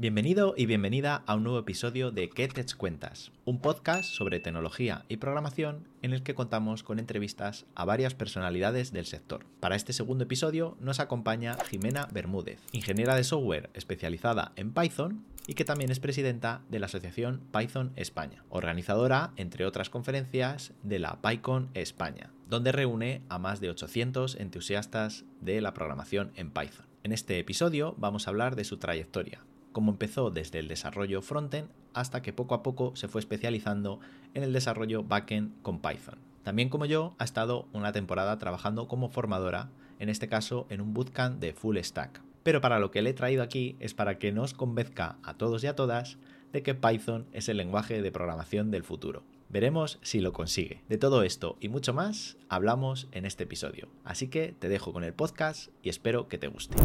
Bienvenido y bienvenida a un nuevo episodio de ¿Qué cuentas? Un podcast sobre tecnología y programación en el que contamos con entrevistas a varias personalidades del sector. Para este segundo episodio nos acompaña Jimena Bermúdez, ingeniera de software especializada en Python y que también es presidenta de la Asociación Python España, organizadora, entre otras conferencias, de la PyCon España, donde reúne a más de 800 entusiastas de la programación en Python. En este episodio vamos a hablar de su trayectoria, cómo empezó desde el desarrollo frontend hasta que poco a poco se fue especializando en el desarrollo backend con Python. También como yo, ha estado una temporada trabajando como formadora, en este caso en un bootcamp de full stack. Pero para lo que le he traído aquí es para que nos convenzca a todos y a todas de que Python es el lenguaje de programación del futuro. Veremos si lo consigue. De todo esto y mucho más hablamos en este episodio. Así que te dejo con el podcast y espero que te guste.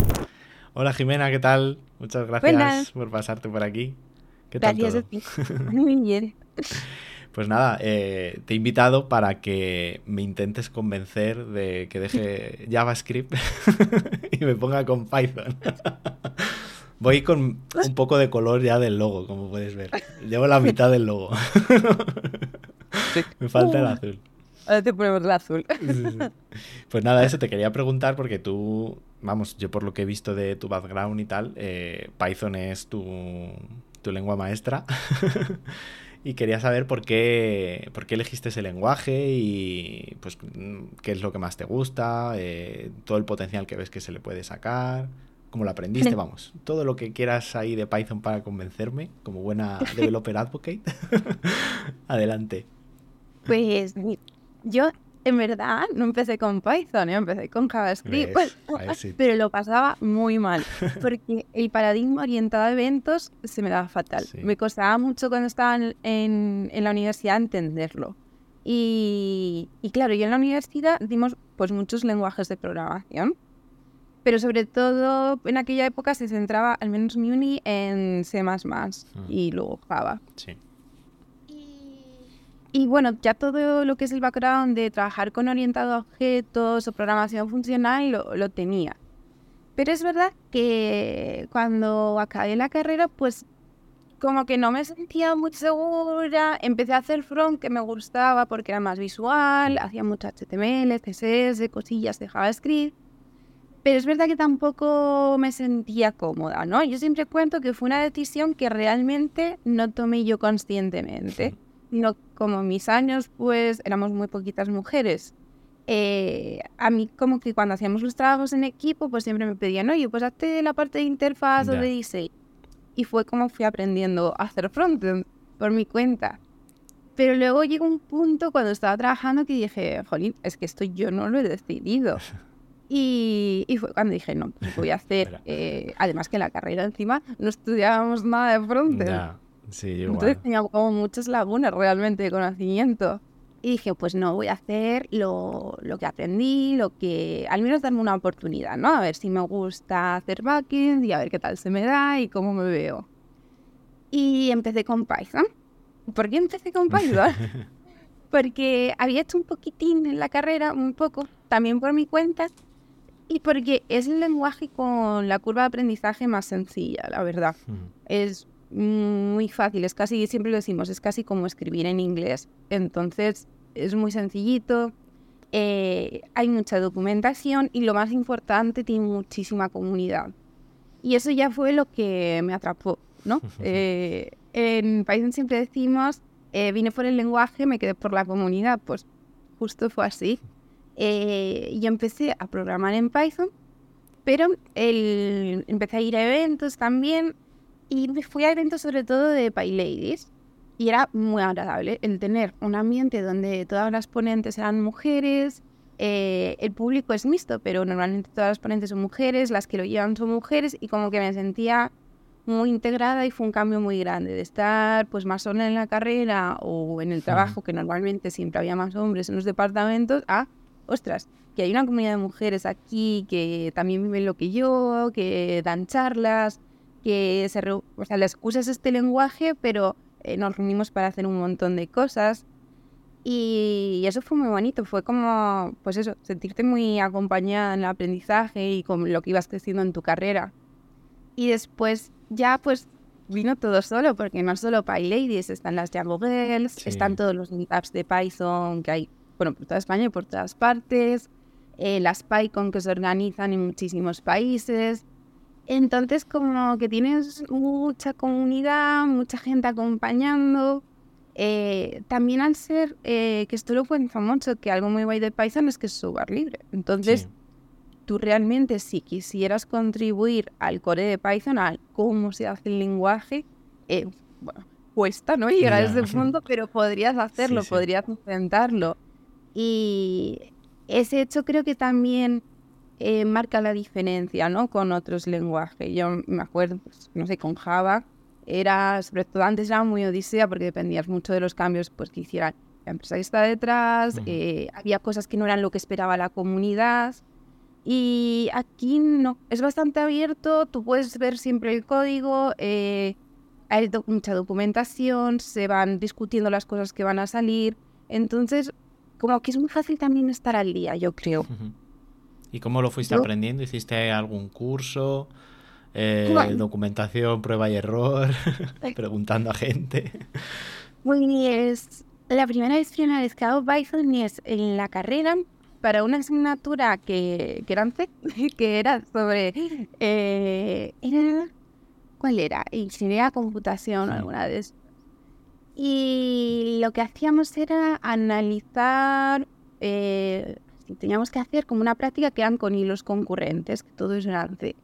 Hola Jimena, ¿qué tal? Muchas gracias por pasarte por aquí. ¿Qué tal gracias Muy bien. Pues nada, eh, te he invitado para que me intentes convencer de que deje JavaScript y me ponga con Python. Voy con un poco de color ya del logo, como puedes ver. Llevo la mitad del logo. me falta el azul. Ahora te ponemos el azul. Pues nada, eso te quería preguntar porque tú vamos, yo por lo que he visto de tu background y tal, eh, Python es tu, lengua maestra. y quería saber por qué, por qué elegiste ese lenguaje y pues qué es lo que más te gusta, eh, todo el potencial que ves que se le puede sacar, cómo lo aprendiste, vamos, todo lo que quieras ahí de Python para convencerme, como buena developer advocate. Adelante. Pues yo en verdad no empecé con Python, yo empecé con JavaScript, pues, pero lo pasaba muy mal, porque el paradigma orientado a eventos se me daba fatal. Me costaba mucho cuando estaba en, la universidad entenderlo. Y, claro, yo en la universidad dimos pues muchos lenguajes de programación, pero sobre todo en aquella época se centraba, al menos mi uni, en C++ mm. y luego Java. Sí. Y bueno, ya todo lo que es el background de trabajar con orientado a objetos o programación funcional lo, tenía. Pero es verdad que cuando acabé la carrera, pues como que no me sentía muy segura. Empecé a hacer front que me gustaba porque era más visual, hacía mucho HTML, CSS, cosillas de JavaScript. Pero es verdad que tampoco me sentía cómoda, ¿no? Yo siempre cuento que fue una decisión que realmente no tomé yo conscientemente no como mis años, pues éramos muy poquitas mujeres. Eh, a mí como que cuando hacíamos los trabajos en equipo, pues siempre me pedían, oye, pues hazte la parte de interfaz o de diseño. Y fue como fui aprendiendo a hacer frontend por mi cuenta. Pero luego llegó un punto cuando estaba trabajando que dije, jolín, es que esto yo no lo he decidido. Y, fue cuando dije, no, pues voy a hacer, eh, además que la carrera encima no estudiábamos nada de frontend. Entonces tenía como muchas lagunas realmente de conocimiento. Y dije, pues no, voy a hacer lo, lo, que aprendí, lo que, al menos darme una oportunidad, ¿no? A ver si me gusta hacer backend y a ver qué tal se me da y cómo me veo. Y empecé con Python. ¿Por qué empecé con Python? porque había hecho un poquitín en la carrera, un poco, también por mi cuenta, y porque es el lenguaje con la curva de aprendizaje más sencilla, la verdad. Es muy fácil, es casi, siempre lo decimos, es casi como escribir en inglés. Entonces es muy sencillito, eh, hay mucha documentación y lo más importante, tiene muchísima comunidad. Y eso ya fue lo que me atrapó, ¿no? Eh, en Python siempre decimos, eh, vine por el lenguaje, me quedé por la comunidad, pues justo fue así. yo empecé a programar en Python, pero el, empecé a ir a eventos también y me fui a eventos sobre todo de PyLadies y era muy agradable el tener un ambiente donde todas las ponentes eran mujeres, eh, el público es mixto, pero normalmente todas las ponentes son mujeres, las que lo llevan son mujeres y como que me sentía muy integrada y fue un cambio muy grande de estar pues más sola en la carrera o en el trabajo, que normalmente siempre había más hombres en los departamentos, a, ostras, que hay una comunidad de mujeres aquí que también viven lo que yo, que dan charlas, que se o sea, la excusa es este lenguaje, pero eh, nos reunimos para hacer un montón de cosas. Y eso fue muy bonito, fue como, pues eso, sentirte muy acompañada en el aprendizaje y con lo que ibas creciendo en tu carrera. Y después ya pues vino todo solo, porque no solo PyLadies, están las Django Girls, están todos los meetups de Python que hay, bueno, por toda España y por todas partes, eh, las PyCon que se organizan en muchísimos países. Entonces, como que tienes mucha comunidad, mucha gente acompañando. Eh, también al ser, eh, que esto lo cuenta mucho, que algo muy guay de Python es que es software libre. Entonces, tú realmente si quisieras contribuir al core de Python, a cómo se hace el lenguaje, eh, bueno, cuesta, ¿no? Llegar a ese punto, pero podrías hacerlo, podrías intentarlo. Y ese hecho creo que también eh, marca la diferencia, ¿no? Con otros lenguajes. Yo me acuerdo, pues, no sé, con Java, era, sobre todo antes era muy odisea porque dependías mucho de los cambios pues, que hicieran la empresa que está detrás, eh, había cosas que no eran lo que esperaba la comunidad. Y aquí no, es bastante abierto, tú puedes ver siempre el código, eh, hay mucha documentación, se van discutiendo las cosas que van a salir, entonces como que es muy fácil también estar al día, yo creo. ¿Y cómo lo fuiste aprendiendo? ¿Hiciste algún curso? Eh, documentación, prueba y error, preguntando a gente. Pues la primera vez que he Python es en la carrera para una asignatura que, que era que era sobre... Eh, ¿Cuál era? Ingeniería computación o alguna de esas. Y lo que hacíamos era analizar... Eh, teníamos que hacer como una práctica que eran con hilos concurrentes, que todo era C.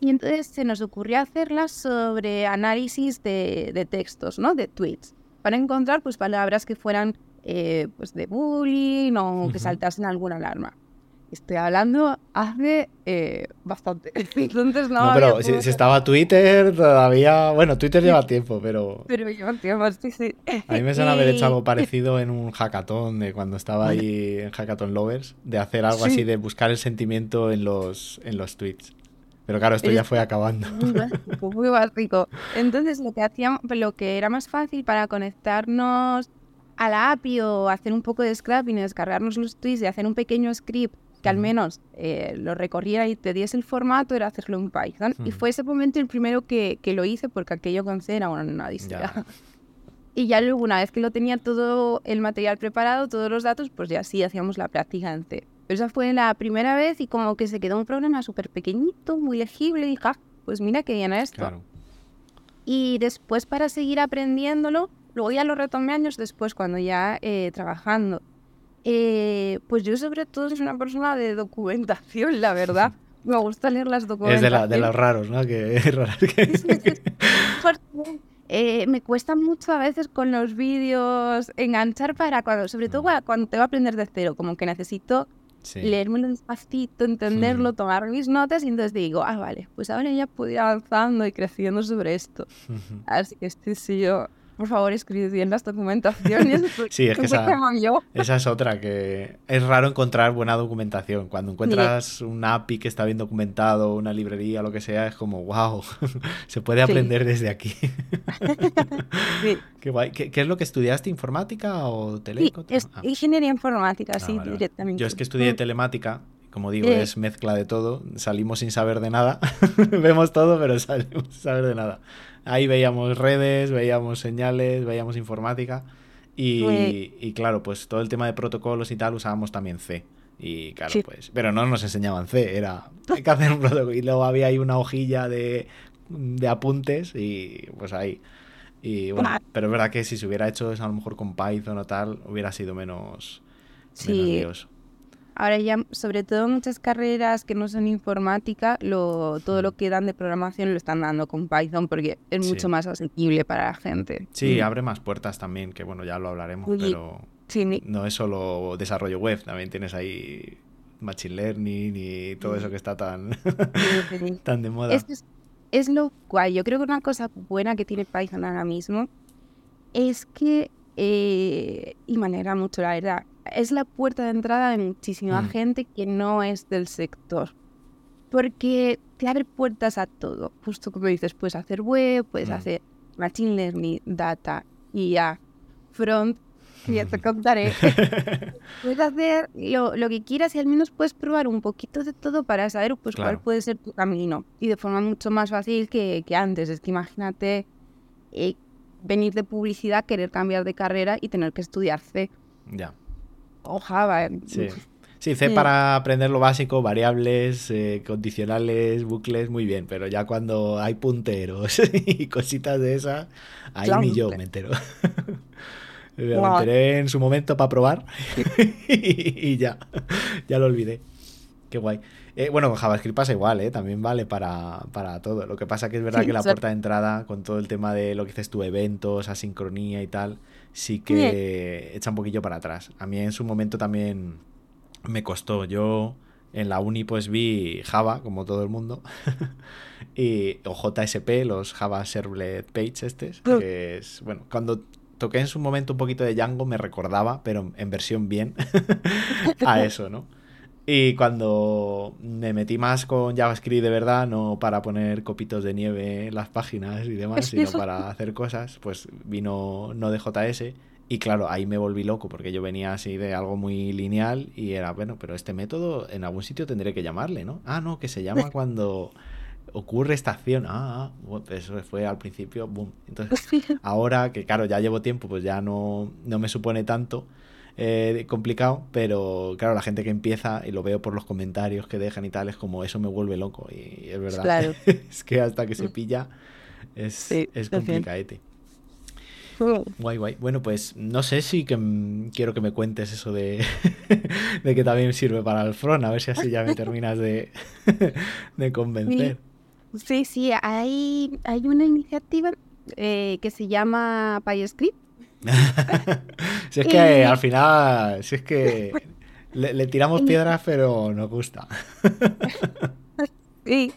Y entonces se nos ocurrió hacerla sobre análisis de, de textos, ¿no? De tweets, para encontrar pues palabras que fueran eh, pues de bullying o que saltasen alguna alarma. Estoy hablando hace eh, bastante. Entonces no. pero si, estaba Twitter todavía. Bueno, Twitter lleva tiempo, pero. Pero lleva tiempo, sí, sí. A mí me suena haber hecho algo parecido en un hackathon de cuando estaba ahí en Hackathon Lovers, de hacer algo así, de buscar el sentimiento en los, en los tweets. Pero claro, esto ya fue acabando. Muy básico. Entonces, lo que hacíamos, lo que era más fácil para conectarnos a la API o hacer un poco de scrapping, descargarnos los tweets y hacer un pequeño script que al menos eh, lo recorriera y te diese el formato, era hacerlo en Python. Y fue ese momento el primero que, que, lo hice porque aquello con C era una odisea. y ya luego, una vez que lo tenía todo el material preparado, todos los datos, pues ya sí hacíamos la práctica en C. Pero esa fue la primera vez y como que se quedó un programa súper pequeñito, muy legible, y dije, ah, pues mira qué bien esto. Y después para seguir aprendiéndolo, Luego ya lo retomé años después, cuando ya eh, trabajando. Eh, pues yo sobre todo soy una persona de documentación, la verdad. Me gusta leer las documentaciones. Es de, los raros, ¿no? Que, eh, me cuesta mucho a veces con los vídeos enganchar para cuando, sobre todo mm. cuando te va a aprender de cero, como que necesito leérmelo despacito, entenderlo, tomar mis notas y entonces digo, ah, vale, pues ahora ya puedo ir avanzando y creciendo sobre esto. Así que este sí yo por favor, escribid bien las documentaciones. sí, es que esa, esa, es otra, que es raro encontrar buena documentación. Cuando encuentras un API que está bien documentado, una librería, lo que sea, es como, wow, se puede aprender desde aquí. Qué, guay. ¿Qué, es lo que estudiaste? ¿Informática o? Es ah. Ingeniería informática, ah, sí, directamente. Yo es que estudié telemática como digo, es mezcla de todo. Salimos sin saber de nada. Vemos todo, pero salimos sin saber de nada. Ahí veíamos redes, veíamos señales, veíamos informática. Y, claro, pues todo el tema de protocolos y tal usábamos también C. Y claro, pues. Pero no nos enseñaban C, era. Hay que hacer un protocolo. Y luego había ahí una hojilla de, apuntes y pues ahí. Y bueno, pero es verdad que si se hubiera hecho eso a lo mejor con Python o tal, hubiera sido menos. Sí. Ahora ya, sobre todo muchas carreras que no son informática, lo, todo lo que dan de programación lo están dando con Python porque es mucho más asequible para la gente. Sí, mm. abre más puertas también, que bueno, ya lo hablaremos, pero no es solo desarrollo web, también tienes ahí Machine Learning y todo eso que está tan, tan de moda. Es, es lo cual, yo creo que una cosa buena que tiene Python ahora mismo es que, eh, y manera mucho la verdad, es la puerta de entrada de muchísima mm. gente que no es del sector. Porque te abre puertas a todo. Justo como dices, puedes hacer web, puedes mm. hacer machine learning, data, IA, front. ya te contaré. puedes hacer lo, lo, que quieras y al menos puedes probar un poquito de todo para saber pues cuál puede ser tu camino. Y de forma mucho más fácil que, que antes. Es que imagínate eh, venir de publicidad, querer cambiar de carrera y tener que estudiar C. Ya. O Java. Sí. Sí, C para aprender lo básico, variables, eh, condicionales, bucles, muy bien, pero ya cuando hay punteros y cositas de esas, ahí ni yo me entero. me enteré en su momento para probar y ya, ya lo olvidé. Qué guay. Eh, bueno, con JavaScript pasa igual, ¿eh? también vale para, todo. Lo que pasa que es verdad que la puerta de entrada, con todo el tema de lo que dices tú, eventos, asincronía y tal, sí que echa un poquillo para atrás. A mí en su momento también me costó. Yo en la uni pues vi Java, como todo el mundo, y, o JSP, los Java Servlet Page estes, que es, bueno, cuando toqué en su momento un poquito de Django me recordaba, pero en versión bien, a eso, ¿no? Y cuando me metí más con JavaScript de verdad, no para poner copitos de nieve en las páginas y demás, sino para hacer cosas, pues vino no de JS y claro, ahí me volví loco porque yo venía así de algo muy lineal y era, bueno, pero este método en algún sitio tendré que llamarle, ¿no? Ah, no, que se llama cuando ocurre esta acción. Ah, ah eso fue al principio, boom. Entonces, ahora que claro, ya llevo tiempo, pues ya no, no me supone tanto eh, complicado, pero claro, la gente que empieza y lo veo por los comentarios que dejan y tal, es como eso me vuelve loco y es verdad. es que hasta que se pilla es, es complicadete. Guay, guay. Bueno, pues no sé si que, quiero que me cuentes eso de, de que también sirve para el front, a ver si así ya me terminas de, de convencer. Sí, sí, hay, hay una iniciativa eh, que se llama PyScript. si es que al final, si es que le tiramos piedras, pero nos gusta. sí.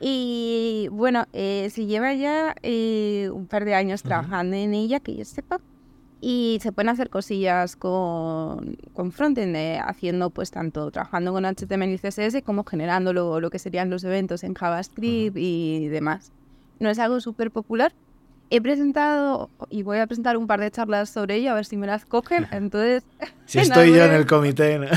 Y bueno, eh, se lleva ya eh, un par de años trabajando en ella, que yo sepa. Y se pueden hacer cosillas con, con frontend, eh, haciendo pues tanto trabajando con HTML y CSS como generando lo, lo que serían los eventos en JavaScript y demás. No es algo súper popular. He presentado y voy a presentar un par de charlas sobre ello, a ver si me las cogen. Entonces. Si estoy yo en el comité. ¿no?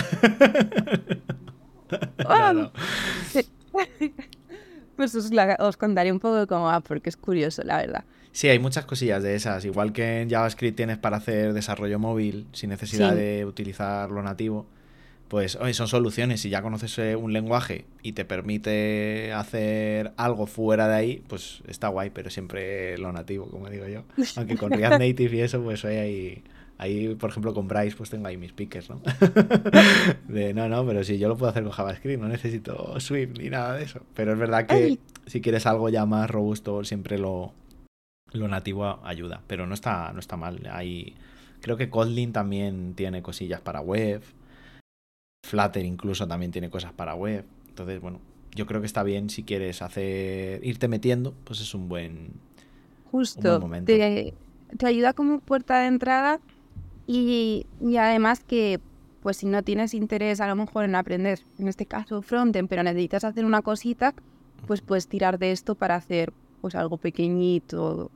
Pues os, contaré un poco cómo va, porque es curioso, la verdad. Sí, hay muchas cosillas de esas. Igual que en JavaScript tienes para hacer desarrollo móvil sin necesidad de utilizar lo nativo, pues son soluciones. Si ya conoces eh, un lenguaje y te permite hacer algo fuera de ahí, pues está guay, pero siempre lo nativo, como digo yo. Aunque con React Native y eso, pues hay Ahí, por ejemplo, con Bryce, pues tengo ahí mis piques, ¿no? de, no, no, pero si yo lo puedo hacer con JavaScript, no necesito Swift ni nada de eso. Pero es verdad que si quieres algo ya más robusto, siempre lo, lo nativo ayuda. Pero no está, no está mal. Hay, creo que Kotlin también tiene cosillas para web. Flutter incluso también tiene cosas para web. Entonces, bueno, yo creo que está bien si quieres hacer, irte metiendo, pues es un buen, Justo, momento. Te, te ayuda como puerta de entrada y, además que, pues si no tienes interés a lo mejor en aprender, en este caso frontend, pero necesitas hacer una cosita, pues puedes tirar de esto para hacer pues algo pequeñito.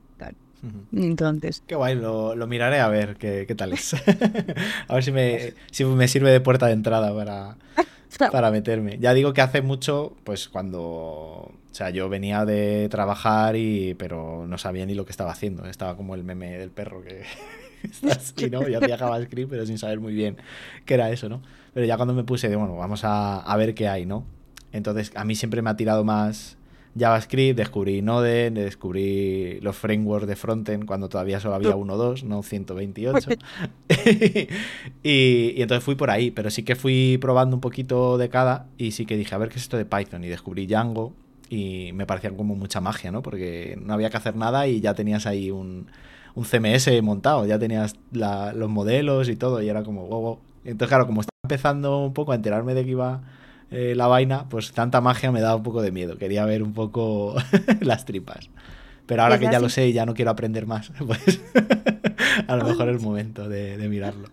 Entonces. Qué guay, lo, miraré a ver qué, qué tal es. a ver si me, si me sirve de puerta de entrada para, para meterme. Ya digo que hace mucho, pues cuando. O sea, yo venía de trabajar y. pero no sabía ni lo que estaba haciendo. Estaba como el meme del perro que, y ¿no? Yo hacía JavaScript, pero sin saber muy bien qué era eso, ¿no? Pero ya cuando me puse, de, bueno, vamos a, a ver qué hay, ¿no? Entonces, a mí siempre me ha tirado más JavaScript, descubrí Node, descubrí los frameworks de frontend cuando todavía solo había uno o dos, no 128. y, y, entonces fui por ahí, pero sí que fui probando un poquito de cada y sí que dije, a ver qué es esto de Python. Y descubrí Django y me parecía como mucha magia, ¿no? Porque no había que hacer nada y ya tenías ahí un, un CMS montado, ya tenías los modelos y todo, y era como, wow, wow. Entonces, claro, como estaba empezando un poco a enterarme de que iba eh, la vaina, pues tanta magia me daba un poco de miedo. Quería ver un poco las tripas. Pero ahora que ya lo sé y ya no quiero aprender más, pues a lo mejor es el momento de, mirarlo.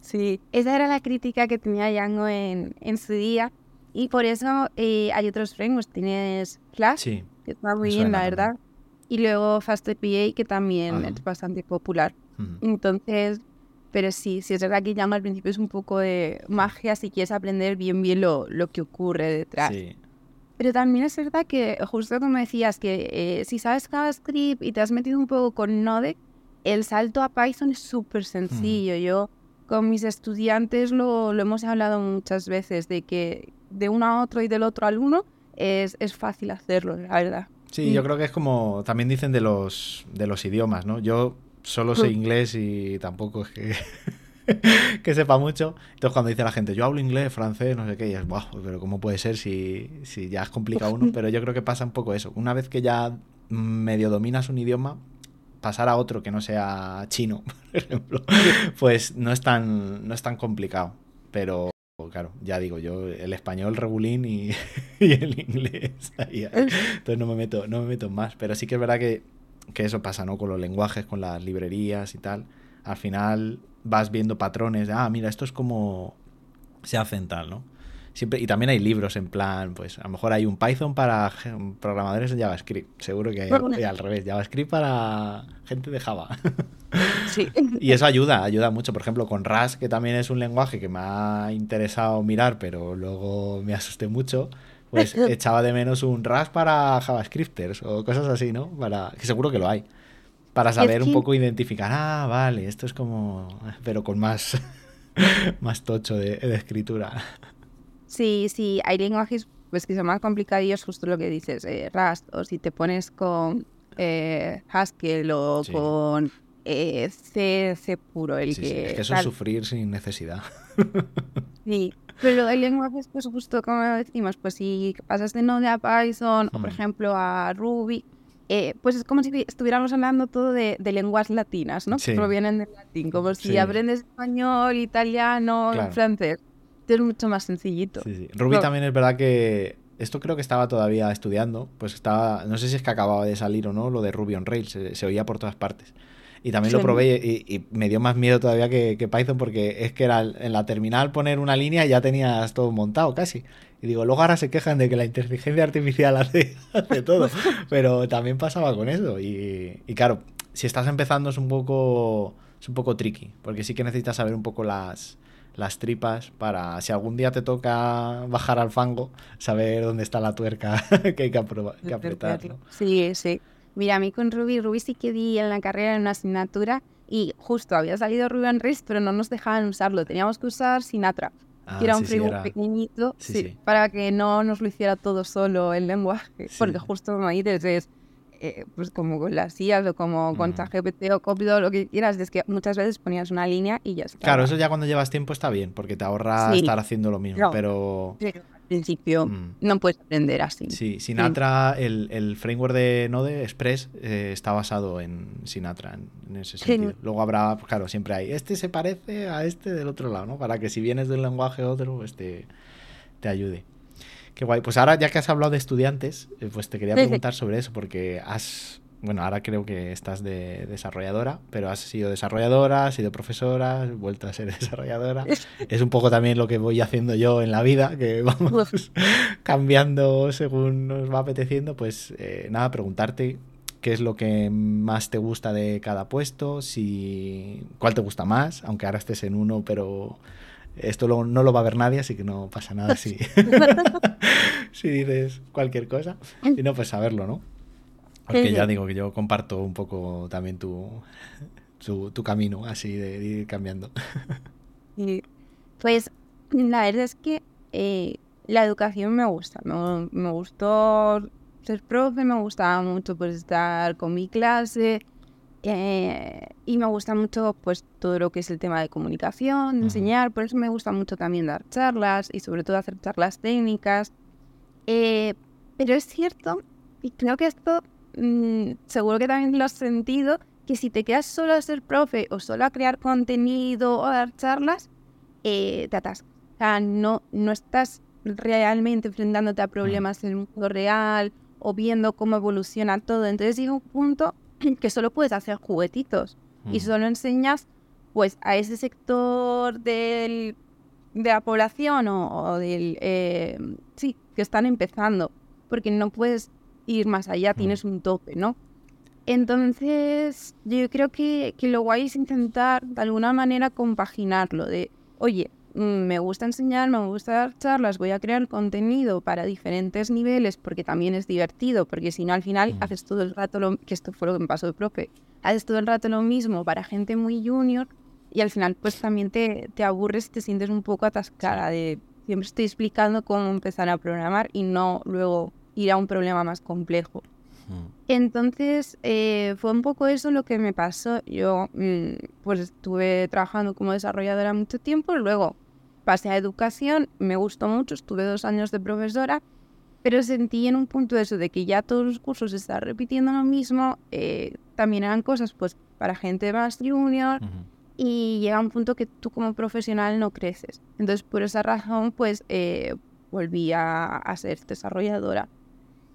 Sí, esa era la crítica que tenía Django en, en su día. Y por eso eh, hay otros frameworks. Tienes Flash, que está muy bien, la verdad y luego FastAPI, que también es bastante popular. Entonces, pero sí, sí es verdad que llama al principio es un poco de magia si quieres aprender bien bien lo, lo que ocurre detrás. Sí. Pero también es verdad que justo como decías que eh, si sabes JavaScript y te has metido un poco con Node, el salto a Python es súper sencillo. Yo con mis estudiantes lo, lo, hemos hablado muchas veces, de que de uno a otro y del otro al uno es, es fácil hacerlo, la verdad. Sí, yo creo que es como también dicen de los, de los idiomas, ¿no? Yo solo sé inglés y tampoco es que, que sepa mucho. Entonces cuando dice la gente, yo hablo inglés, francés, no sé qué, y es, wow, pero ¿cómo puede ser si, si ya es complicado uno? Pero yo creo que pasa un poco eso. Una vez que ya medio dominas un idioma, pasar a otro que no sea chino, por ejemplo, pues no es tan, no es tan complicado. Pero claro, ya digo, yo el español regulín y, y el inglés. Ahí, entonces no me meto, no me meto más. Pero sí que es verdad que, que eso pasa, ¿no? Con los lenguajes, con las librerías y tal. Al final vas viendo patrones de, ah, mira, esto es como se hacen tal, ¿no? Siempre, y también hay libros en plan, pues a lo mejor hay un Python para programadores de JavaScript. Seguro que hay, hay al revés, JavaScript para gente de Java. Sí. Y eso ayuda, ayuda mucho. Por ejemplo, con Rust, que también es un lenguaje que me ha interesado mirar, pero luego me asusté mucho. Pues echaba de menos un Rust para JavaScripters o cosas así, ¿no? Para, que seguro que lo hay. Para saber es que... un poco identificar, ah, vale, esto es como. Pero con más, más tocho de, de escritura. Sí, sí, hay lenguajes pues, que son más complicados, justo lo que dices, eh, Rust, o si te pones con eh, Haskell o sí. con eh, C, C puro, el sí, que... Sí, es que eso tal. es sufrir sin necesidad. sí, pero hay lenguajes, pues justo como decimos, pues si pasas de Node a Python, o por ejemplo a Ruby, eh, pues es como si estuviéramos hablando todo de, de lenguas latinas, ¿no? Sí. Que provienen del latín, como si aprendes español, italiano, claro. francés es mucho más sencillito. Sí. Ruby también es verdad que esto creo que estaba todavía estudiando, pues estaba, no sé si es que acababa de salir o no, lo de Ruby on Rails, se, se oía por todas partes. Y también sí. lo probé y, y, me dio más miedo todavía que, que, Python porque es que era en la terminal poner una línea y ya tenías todo montado casi. Y digo, luego ahora se quejan de que la inteligencia artificial hace, hace todo, pero también pasaba con eso. Y, y claro, si estás empezando es un poco es un poco tricky, porque sí que necesitas saber un poco las, las tripas para si algún día te toca bajar al fango, saber dónde está la tuerca que hay que, que apretar. ¿no? Sí, sí. Mira, a mí con Ruby, Ruby sí que di en la carrera en una asignatura y justo había salido Ruby on Rails, pero no nos dejaban usarlo. Teníamos que usar Sinatra, ah, que era un sí, framework era... pequeñito, sí, para que no nos lo hiciera todo solo el lenguaje, porque justo ahí desde eh, pues como con las IAS o como con ChatGPT mm. o Copilot, lo que quieras, es que muchas veces ponías una línea y ya está. Claro, eso ya cuando llevas tiempo está bien, porque te ahorra estar haciendo lo mismo, no, pero... principio mm. no puedes aprender así. Sí, Sinatra, sí. El, el, framework de Node Express eh, está basado en Sinatra, en, en ese sentido. Luego habrá, pues claro, siempre hay, este se parece a este del otro lado, ¿no? Para que si vienes de un lenguaje a otro, pues te, te ayude. Qué guay. Pues ahora, ya que has hablado de estudiantes, eh, pues te quería preguntar sobre eso, porque has. Bueno, ahora creo que estás de desarrolladora, pero has sido desarrolladora, has sido profesora, has vuelto a ser desarrolladora. Es un poco también lo que voy haciendo yo en la vida, que vamos cambiando según nos va apeteciendo. Pues eh, nada, preguntarte qué es lo que más te gusta de cada puesto, si cuál te gusta más, aunque ahora estés en uno, pero esto lo, no lo va a ver nadie, así que no pasa nada si, si dices cualquier cosa. Y no, pues saberlo, ¿no? Porque ya digo que yo comparto un poco también tu, tu, tu camino, así de, de, ir cambiando. Y, pues la verdad es que eh, la educación me gusta. Me, me gustó ser profe, me gustaba mucho pues estar con mi clase eh, y me gusta mucho pues todo lo que es el tema de comunicación, de enseñar, por eso me gusta mucho también dar charlas y sobre todo hacer charlas técnicas. Eh, pero es cierto, y creo que esto mmm, seguro que también lo has sentido, que si te quedas solo a ser profe o solo a crear contenido o a dar charlas, eh, te atascas. O sea, no, no estás realmente enfrentándote a problemas en el mundo real o viendo cómo evoluciona todo. Entonces llega un punto que solo puedes hacer juguetitos mm. y solo enseñas pues a ese sector del, de la población o, o del eh, sí que están empezando porque no puedes ir más allá, tienes un tope, ¿no? Entonces, yo creo que, que lo guay es intentar de alguna manera compaginarlo de, oye, mm, me gusta enseñar, me gusta dar charlas, voy a crear contenido para diferentes niveles porque también es divertido, porque si no al final Mm. haces todo el rato lo que esto fue lo que me pasó de profe, haces todo el rato lo mismo para gente muy junior y al final pues también te, te aburres y te sientes un poco atascada de siempre estoy explicando cómo empezar a programar y no luego ir a un problema más complejo. Mm. Entonces, eh, fue un poco eso lo que me pasó. Yo, mm, pues, estuve trabajando como desarrolladora mucho tiempo, luego pasé a educación, me gustó mucho, estuve dos años de profesora, pero sentí en un punto eso de que ya todos los cursos estaban repitiendo lo mismo, eh, también eran cosas, pues, para gente más junior, y llega un punto que tú como profesional no creces. Entonces, por esa razón, pues eh, volví a, a ser desarrolladora.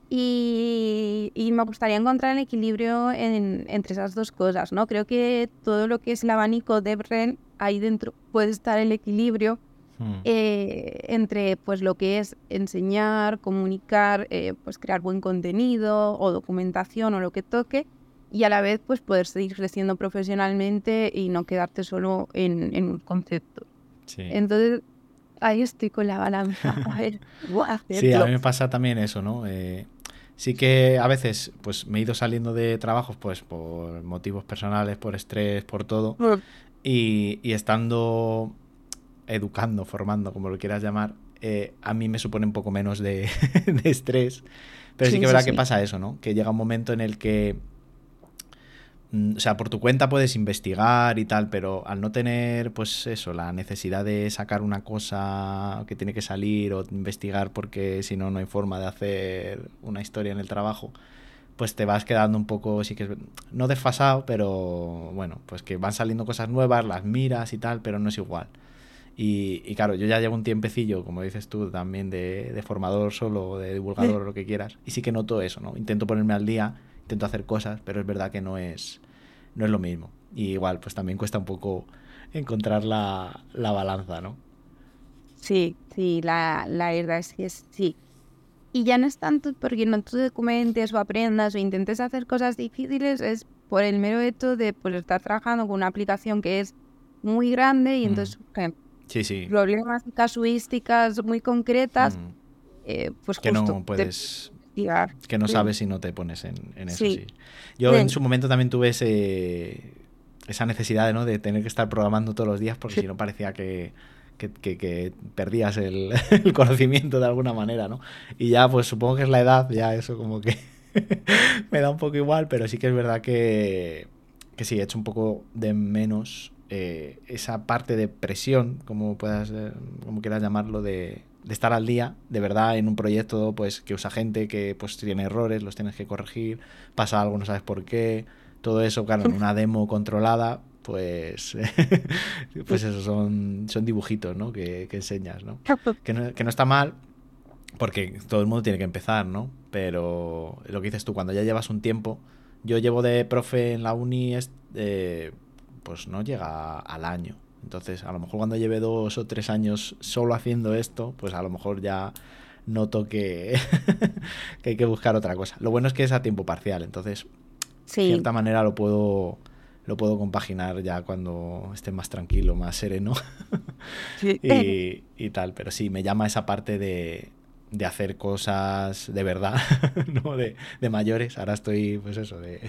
Y, y me gustaría encontrar el equilibrio en- entre esas dos cosas, ¿no? Creo que todo lo que es el abanico de Bren, ahí dentro puede estar el equilibrio Mm. eh, entre pues lo que es enseñar, comunicar, eh, pues crear buen contenido o documentación o lo que toque y a la vez pues poder seguir creciendo profesionalmente y no quedarte solo en, en un concepto. Sí. Entonces ahí estoy con la balanza. A ver, voy a Sí, a mí me pasa también eso, ¿no? Eh, sí que a veces pues me he ido saliendo de trabajos pues por motivos personales, por estrés, por todo. Y, y estando educando, formando, como lo quieras llamar, eh, a mí me supone un poco menos de, de estrés. Pero sí, Sí, que es sí, verdad que pasa eso, ¿no? Que llega un momento en el que, mm, o sea, por tu cuenta puedes investigar y tal, pero al no tener, pues eso, la necesidad de sacar una cosa que tiene que salir o investigar porque si no, no hay forma de hacer una historia en el trabajo, pues te vas quedando un poco, sí que es, no desfasado, pero bueno, pues que van saliendo cosas nuevas, las miras y tal, pero no es igual. Y, y claro, yo ya llevo un tiempecillo, como dices tú, también de, de formador solo, de divulgador, o lo que quieras, y sí que noto eso, ¿no? Intento ponerme al día, intento hacer cosas, pero es verdad que no es, no es lo mismo. Y igual, pues también cuesta un poco encontrar la, la balanza, ¿no? Sí, sí, la, la verdad es que es- sí. Y ya no es tanto porque no tú documentes o aprendas o intentes hacer cosas difíciles, es por el mero hecho de pues, estar trabajando con una aplicación que es muy grande y Mm. entonces surgen Sí, sí. problemas casuísticas muy concretas, Mm, eh, pues que justo no de puedes investigar. que no Sí. sabes si no te pones en, en eso, sí. Sí. Yo en su momento también tuve ese, esa necesidad ¿no? de tener que estar programando todos los días porque Sí. si no parecía que, que, que- que perdías el, el conocimiento de alguna manera, ¿no? Y ya, pues supongo que es la edad, ya eso como que me da un poco igual, pero sí que es verdad que, que sí, he hecho un poco de menos eh, esa parte de presión, como puedas, eh, como quieras llamarlo, de, de estar al día, de verdad, en un proyecto pues que usa gente que pues tiene errores, los tienes que corregir, pasa algo, no sabes por qué, todo eso, claro, en una demo controlada, pues, pues eso, son, son dibujitos, ¿no? Que, que enseñas, ¿no? Que, ¿no? que no está mal, porque todo el mundo tiene que empezar, ¿no? Pero lo que dices tú, cuando ya llevas un tiempo, yo llevo de profe en la uni, es- eh, pues no llega al año. Entonces, a lo mejor cuando lleve dos o tres años solo haciendo esto, pues a lo mejor ya noto que, que hay que buscar otra cosa. Lo bueno es que es a tiempo parcial, entonces, de cierta manera lo puedo lo puedo compaginar ya cuando esté más tranquilo, más sereno sí. y, y tal. Pero sí, me llama esa parte de, de hacer cosas de verdad, ¿no? De, de mayores. Ahora estoy, pues eso, de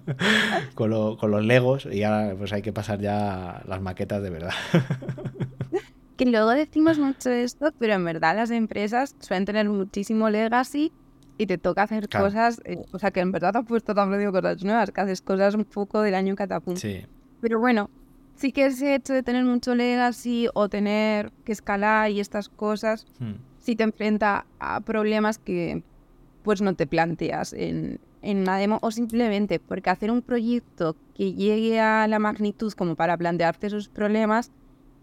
con, lo- con los legos y ahora pues hay que pasar ya las maquetas de verdad. Que luego decimos mucho esto, pero en verdad las empresas suelen tener muchísimo legacy y te toca hacer Claro. cosas, eh, o sea que en verdad te has puesto tan medio cosas nuevas, que haces cosas un poco del año catapum. Sí, Pero bueno, sí que ese hecho de tener mucho legacy o tener que escalar y estas cosas, Mm, sí te enfrenta a problemas que pues no te planteas en, en una demo o simplemente porque hacer un proyecto que llegue a la magnitud como para plantearte esos problemas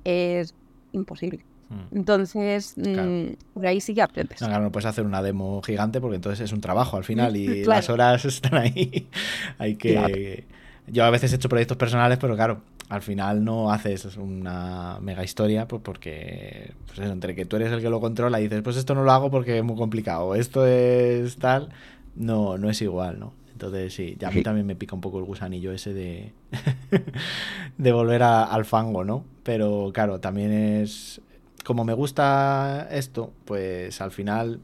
es imposible. mm. Entonces, Claro. mm, por ahí sí que aprendes. No, claro, no puedes hacer una demo gigante porque entonces es un trabajo al final y Claro. las horas están ahí. Hay que. Yo a veces he hecho proyectos personales, pero claro, al final no haces una mega historia, pues porque, pues eso, entre que tú eres el que lo controla y dices, pues esto no lo hago porque es muy complicado, esto es tal, no, no es igual, ¿no? Entonces sí, ya a mí también me pica un poco el gusanillo ese de, de volver al fango, ¿no? Pero claro, también es... Como me gusta esto, pues al final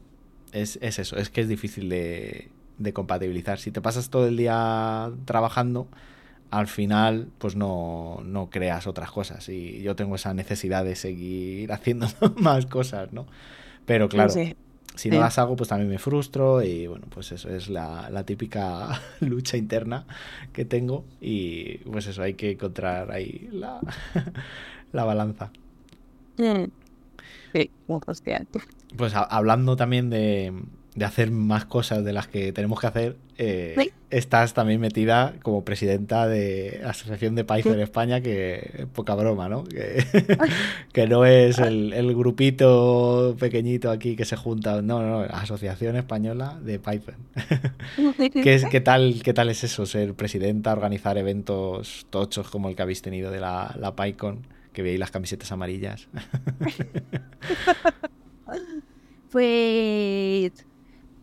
es, eso, es que es difícil de, de compatibilizar. Si te pasas todo el día trabajando, al final pues no, no, creas otras cosas y yo tengo esa necesidad de seguir haciendo más cosas, ¿no? Pero claro, si no las hago, pues también me frustro y bueno, pues eso es la, típica lucha interna que tengo y pues eso, hay que encontrar ahí la, la balanza. Mm. Sí, Pues hablando también de, de hacer más cosas de las que tenemos que hacer, eh, estás también metida como presidenta de la Asociación de Python España, que poca broma, ¿no? Que, que no es el, grupito pequeñito aquí que se junta, no, no, la Asociación Española de Python. ¿Qué, es, qué, tal, ¿Qué tal es eso, ser presidenta, organizar eventos tochos como el que habéis tenido de la, la PyCon, que veis las camisetas amarillas? pues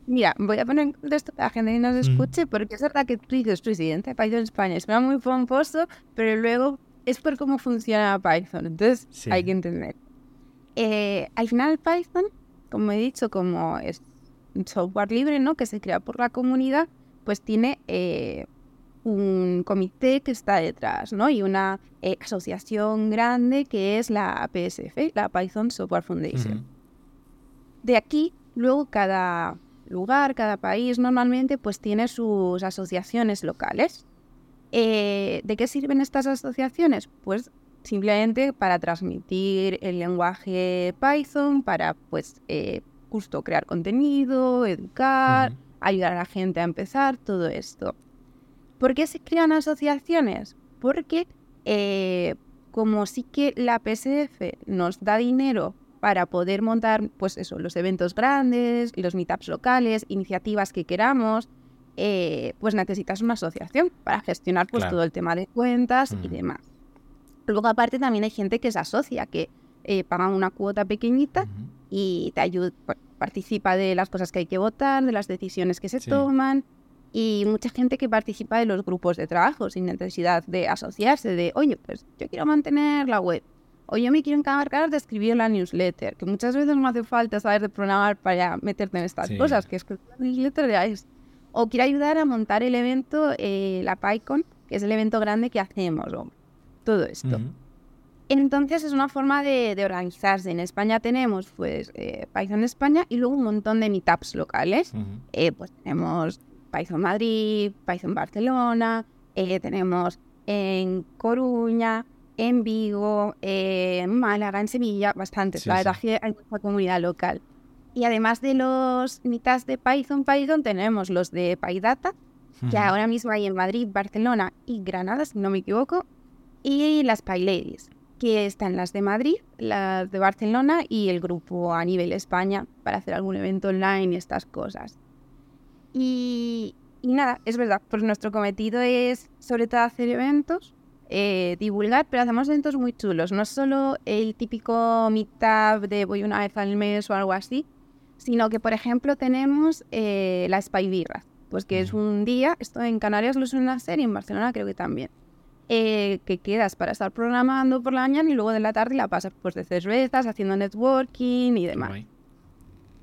Mira, voy a poner en esto para la gente que nos escuche, porque es verdad que tú dices presidente de Python España, suena muy pomposo, pero luego es por cómo funciona Python, entonces hay que entender. Eh, al final Python, como he dicho, como es un software libre, ¿no? Que se crea por la comunidad, pues tiene eh, un comité que está detrás, ¿no? Y una eh, asociación grande que es la PSF, la Python Software Foundation. De aquí, luego cada lugar, cada país normalmente pues tiene sus asociaciones locales. Eh, ¿De qué sirven estas asociaciones? Pues simplemente para transmitir el lenguaje Python, para pues eh, justo crear contenido, educar, ayudar a la gente a empezar, todo esto. ¿Por qué se crean asociaciones? Porque eh, como sí que la PSF nos da dinero para poder montar, pues eso, los eventos grandes, los meetups locales, iniciativas que queramos, eh, pues necesitas una asociación para gestionar pues todo el tema de cuentas y demás. Luego aparte también hay gente que se asocia, que eh, paga una cuota pequeñita y te ayuda, participa de las cosas que hay que votar, de las decisiones que se toman y mucha gente que participa de los grupos de trabajo sin necesidad de asociarse, de, oye, pues yo quiero mantener la web, o yo me quiero encargar de escribir la newsletter, que muchas veces no hace falta saber de programar para meterte en estas cosas, que escribir la newsletter ya es. O quiero ayudar a montar el evento, eh, la PyCon, que es el evento grande que hacemos, o todo esto. Entonces es una forma de, organizarse. En España tenemos pues eh, Python España y luego un montón de meetups locales. Eh, pues tenemos Python Madrid, Python Barcelona, tenemos en Coruña, en Vigo, en Málaga, en Sevilla, bastante. la verdad que hay mucha comunidad local. Y además de los mitas de Python, Python, tenemos los de PyData, que ahora mismo hay en Madrid, Barcelona y Granada, si no me equivoco, y las PyLadies, que están las de Madrid, las de Barcelona y el grupo a nivel España para hacer algún evento online y estas cosas. Y, y nada, es verdad, pues nuestro cometido es sobre todo hacer eventos eh, divulgar, pero hacemos eventos muy chulos. No solo el típico meetup de voy una vez al mes o algo así, sino que, por ejemplo, tenemos eh, la Spy pues que es un día, esto en Canarias lo suelen hacer y en Barcelona creo que también, eh, que quedas para estar programando por la mañana y luego de la tarde la pasas pues de cervezas, haciendo networking y demás.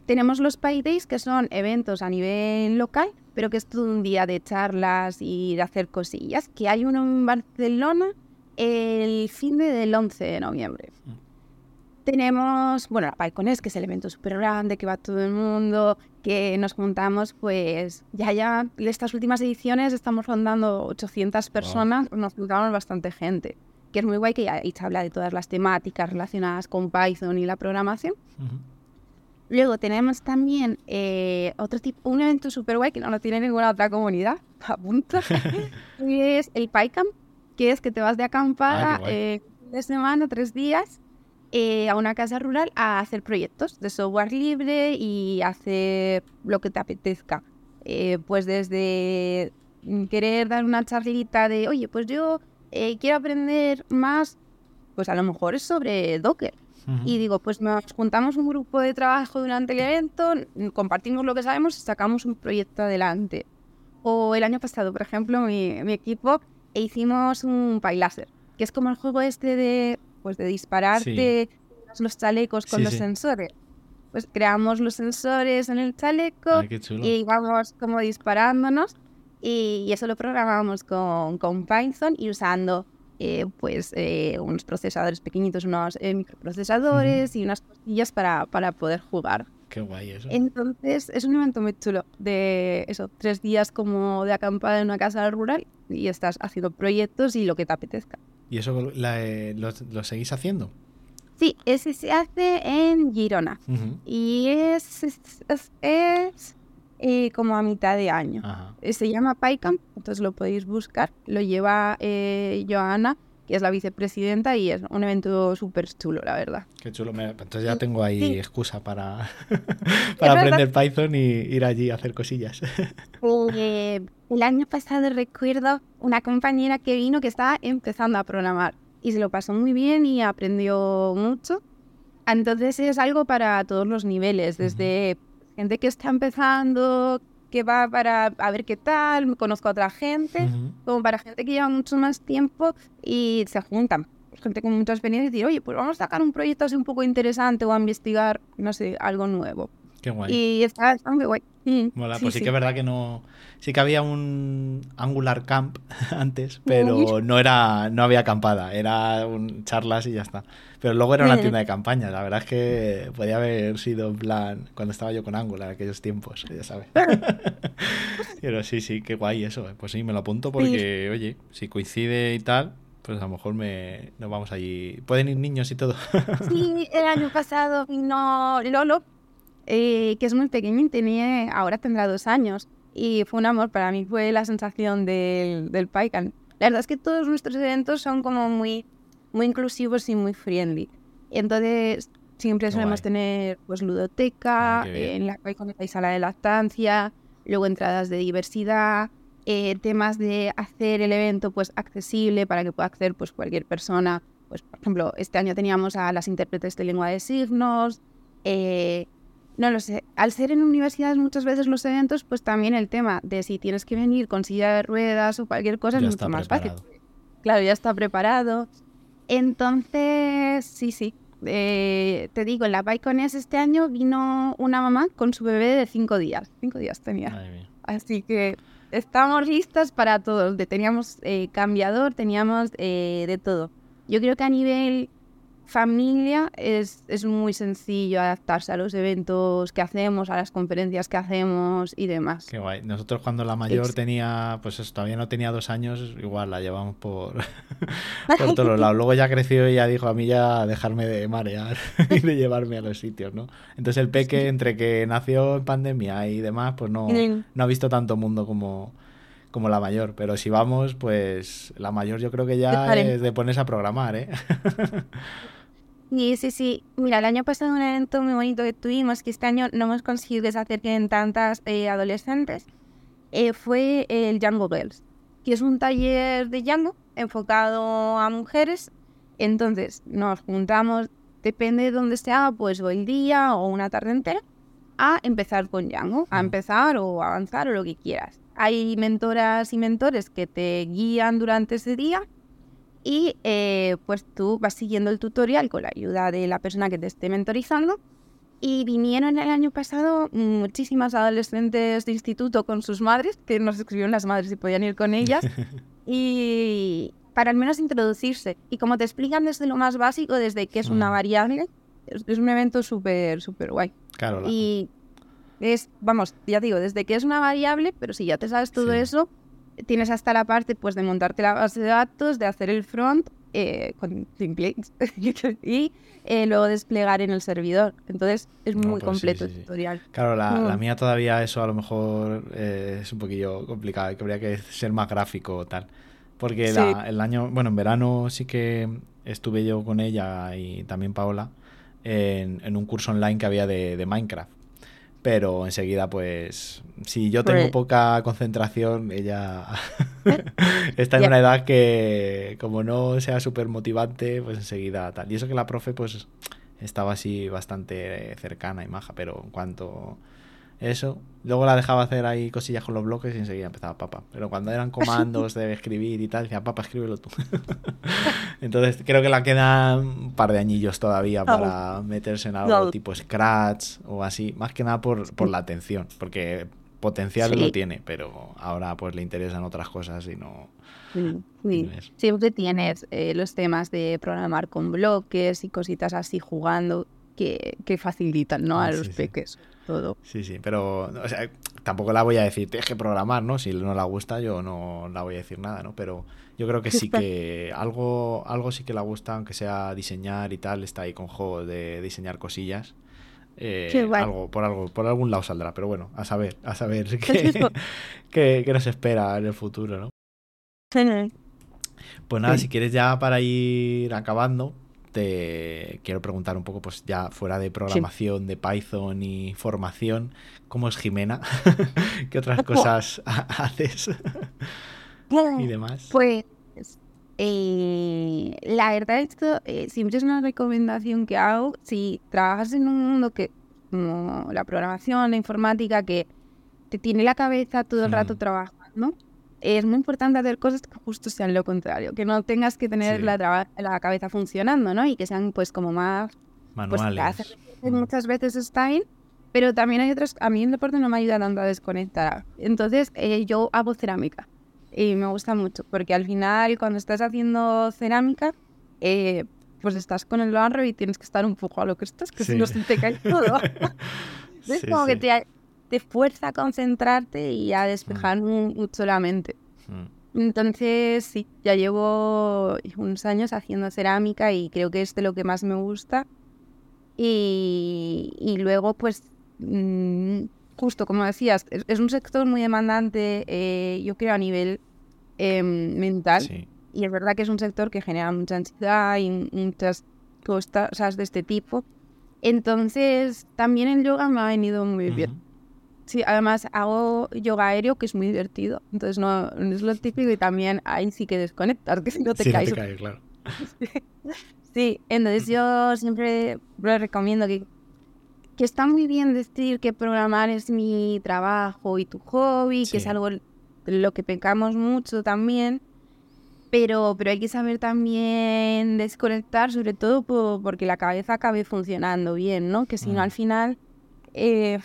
Tenemos los Spy Days, que son eventos a nivel local, pero que es todo un día de charlas y de hacer cosillas, que hay uno en Barcelona el fin de del 11 de noviembre. Mm. Tenemos, bueno, la PyConES, que es el evento súper grande, que va todo el mundo, que nos juntamos, pues ya ya, estas últimas ediciones estamos rondando 800 personas, nos juntamos bastante gente, que es muy guay que ahí se habla de todas las temáticas relacionadas con Python y la programación. Luego tenemos también eh, otro tipo, un evento súper guay que no lo tiene ninguna otra comunidad, apunta, que es el PyCamp, que es que te vas de acampada ah, eh, de semana, tres días, eh, a una casa rural a hacer proyectos de software libre y hacer lo que te apetezca. pues desde querer dar una charlita de, oye, pues yo quiero aprender más, pues a lo mejor es sobre Docker y digo, pues nos juntamos un grupo de trabajo durante el evento, compartimos lo que sabemos y sacamos un proyecto adelante. O el año pasado, por ejemplo, mi, mi equipo e hicimos un láser, que es como el juego este de, pues, de dispararte los chalecos con los sensores. Pues creamos los sensores en el chaleco y íbamos como disparándonos y, eso lo programamos con, con Python y usando eh, pues eh, unos procesadores pequeñitos, unos eh, microprocesadores y unas cosillas para, para poder jugar. Qué guay eso. Entonces, es un evento muy chulo de eso, tres días como de acampada en una casa rural y estás haciendo proyectos y lo que te apetezca. ¿Y eso eh, lo, seguís haciendo? Sí, ese se hace en Girona. Y es, es, eh, como a mitad de año. Eh, se llama PyCamp, entonces lo podéis buscar. Lo lleva Joana que es la vicepresidenta, y es un evento súper chulo, la verdad. Qué chulo. Entonces ya tengo ahí excusa para, para aprender Python y ir allí a hacer cosillas. Eh, el año pasado recuerdo una compañera que vino que estaba empezando a programar y se lo pasó muy bien y aprendió mucho. Entonces es algo para todos los niveles, desde gente que está empezando, que va para a ver qué tal, conozco a otra gente, como para gente que lleva mucho más tiempo y se juntan. Gente con mucha experiencia y decir, oye, pues vamos a sacar un proyecto así un poco interesante o a investigar, no sé, algo nuevo. Qué guay. Y está, muy guay. Mm, pues sí, que es verdad que no. Sí que había un Angular Camp antes, pero no era, no había acampada, era un charlas y ya está. Pero luego era una tienda de campaña, la verdad es que podía haber sido en plan cuando estaba yo con Angular aquellos tiempos, ya sabes. pero sí, sí, qué guay eso. Pues sí, me lo apunto porque, oye, si coincide y tal, pues a lo mejor me, nos vamos allí. ¿Pueden ir niños y todo? sí, el año pasado vino Lolo, eh, que es muy pequeño y tenía, ahora tendrá dos años. Y fue un amor, para mí fue la sensación del, del PyCon. La verdad es que todos nuestros eventos son como muy, muy inclusivos y muy friendly. Entonces, siempre solemos tener pues ludoteca, ah, en la PyCon hay sala de lactancia, luego entradas de diversidad, eh, temas de hacer el evento pues accesible para que pueda acceder pues cualquier persona. Pues, por ejemplo, este año teníamos a las intérpretes de lengua de signos, eh, no lo sé. Al ser en universidades muchas veces los eventos, pues también el tema de si tienes que venir con silla de ruedas o cualquier cosa es mucho más fácil. Claro, ya está preparado. Entonces, sí, sí. Eh, te digo, en la PyCones este año vino una mamá con su bebé de cinco días. Cinco días tenía. Así que estamos listas para todo. Teníamos eh, cambiador, teníamos eh, de todo. Yo creo que a nivel familia es, es, muy sencillo adaptarse a los eventos que hacemos, a las conferencias que hacemos y demás. Qué guay. Nosotros cuando la mayor tenía, pues eso, todavía no tenía dos años, igual la llevamos por, por todos lados. Luego ya creció y ya dijo a mí ya dejarme de marear y de llevarme a los sitios, ¿no? Entonces el peque, entre que nació en pandemia y demás, pues no, no ha visto tanto mundo como como la mayor, pero si vamos, pues la mayor yo creo que ya es de ponerse a programar, ¿eh? Sí, sí, sí. Mira, el año pasado un evento muy bonito que tuvimos, que este año no hemos conseguido que se acerquen tantas eh, adolescentes, eh, fue el Django Girls, que es un taller de Django enfocado a mujeres. Entonces nos juntamos, depende de dónde sea, pues o el día o una tarde entera, a empezar con Django, a empezar o avanzar o lo que quieras. Hay mentoras y mentores que te guían durante ese día y eh, pues tú vas siguiendo el tutorial con la ayuda de la persona que te esté mentorizando. Y vinieron el año pasado muchísimas adolescentes de instituto con sus madres, que nos escribieron las madres y podían ir con ellas, y para al menos introducirse. Y como te explican desde lo más básico, desde que es una mm. variable, es, un evento súper, súper guay. Claro. Y es, vamos, ya digo, desde que es una variable, pero si ya te sabes todo eso, tienes hasta la parte pues de montarte la base de datos, de hacer el front eh, con templates y eh, luego desplegar en el servidor. Entonces es muy pues completo el tutorial. Claro, la, mm. mía todavía eso a lo mejor eh, es un poquillo complicado, que habría que ser más gráfico o tal. Porque el año, bueno, en verano sí que estuve yo con ella y también Paola en, un curso online que había de Minecraft pero enseguida pues si yo tengo pues poca concentración, ella está en una edad que como no sea súper motivante, pues enseguida tal. Y eso que la profe pues estaba así bastante cercana y maja, pero en cuanto eso. Luego la dejaba hacer ahí cosillas con los bloques y enseguida empezaba papa. Pero cuando eran comandos de escribir y tal, decía, papa, escríbelo tú. Entonces creo que la quedan un par de añillos todavía para meterse en algo tipo Scratch o así. Más que nada por, por la atención, porque potencial lo tiene, pero ahora pues le interesan otras cosas y no... Sí, Siempre tienes eh, los temas de programar con bloques y cositas así jugando que, que facilitan ¿no? a los peques todo. Sí, sí, pero o sea, tampoco la voy a decir, tienes que programar, ¿no? Si no la gusta, yo no la voy a decir nada, ¿no? Pero yo creo que sí que algo, algo sí que la gusta, aunque sea diseñar y tal, está ahí con juegos de diseñar cosillas. Eh, algo, por algo, por algún lado saldrá, pero bueno, a saber, a saber qué, qué, nos espera en el futuro, ¿no? Pues nada, si quieres ya para ir acabando, te quiero preguntar un poco, pues ya fuera de programación, de Python y formación, ¿cómo es Jimena? ¿Qué otras cosas haces? y demás. Pues eh, la verdad esto eh, siempre es una recomendación que hago. Si trabajas en un mundo que, como la programación, la informática, que te tiene la cabeza todo el rato mm. trabajando, es muy importante hacer cosas que justo sean lo contrario, que no tengas que tener la, la, cabeza funcionando, ¿no? Y que sean pues como más... Pues, Manuales. Pues, muchas veces style, pero también hay otras... A mí el deporte no me ayuda tanto a desconectar. Entonces eh, yo hago cerámica y me gusta mucho, porque al final cuando estás haciendo cerámica, eh, pues estás con el barro y tienes que estar un poco a lo que estás, que si no se te cae todo. es como que te, te fuerza a concentrarte y a despejar mm. mucho la mente. Mm. Entonces, sí, ya llevo unos años haciendo cerámica y creo que es de lo que más me gusta. Y, luego, pues, mm, justo como decías, es, un sector muy demandante, eh, yo creo, a nivel em, mental. Y es verdad que es un sector que genera mucha ansiedad y muchas cosas de este tipo. Entonces, también el yoga me ha venido muy bien. Sí, además hago yoga aéreo que es muy divertido. Entonces no, es lo típico y también ahí sí que desconectar, que si no te sí, caes. te claro. sí, entonces yo siempre recomiendo que, que está muy bien decir que programar es mi trabajo y tu hobby, que es algo de lo que pecamos mucho también. Pero, pero hay que saber también desconectar, sobre todo porque la cabeza acabe funcionando bien, ¿no? Que si no, al final eh,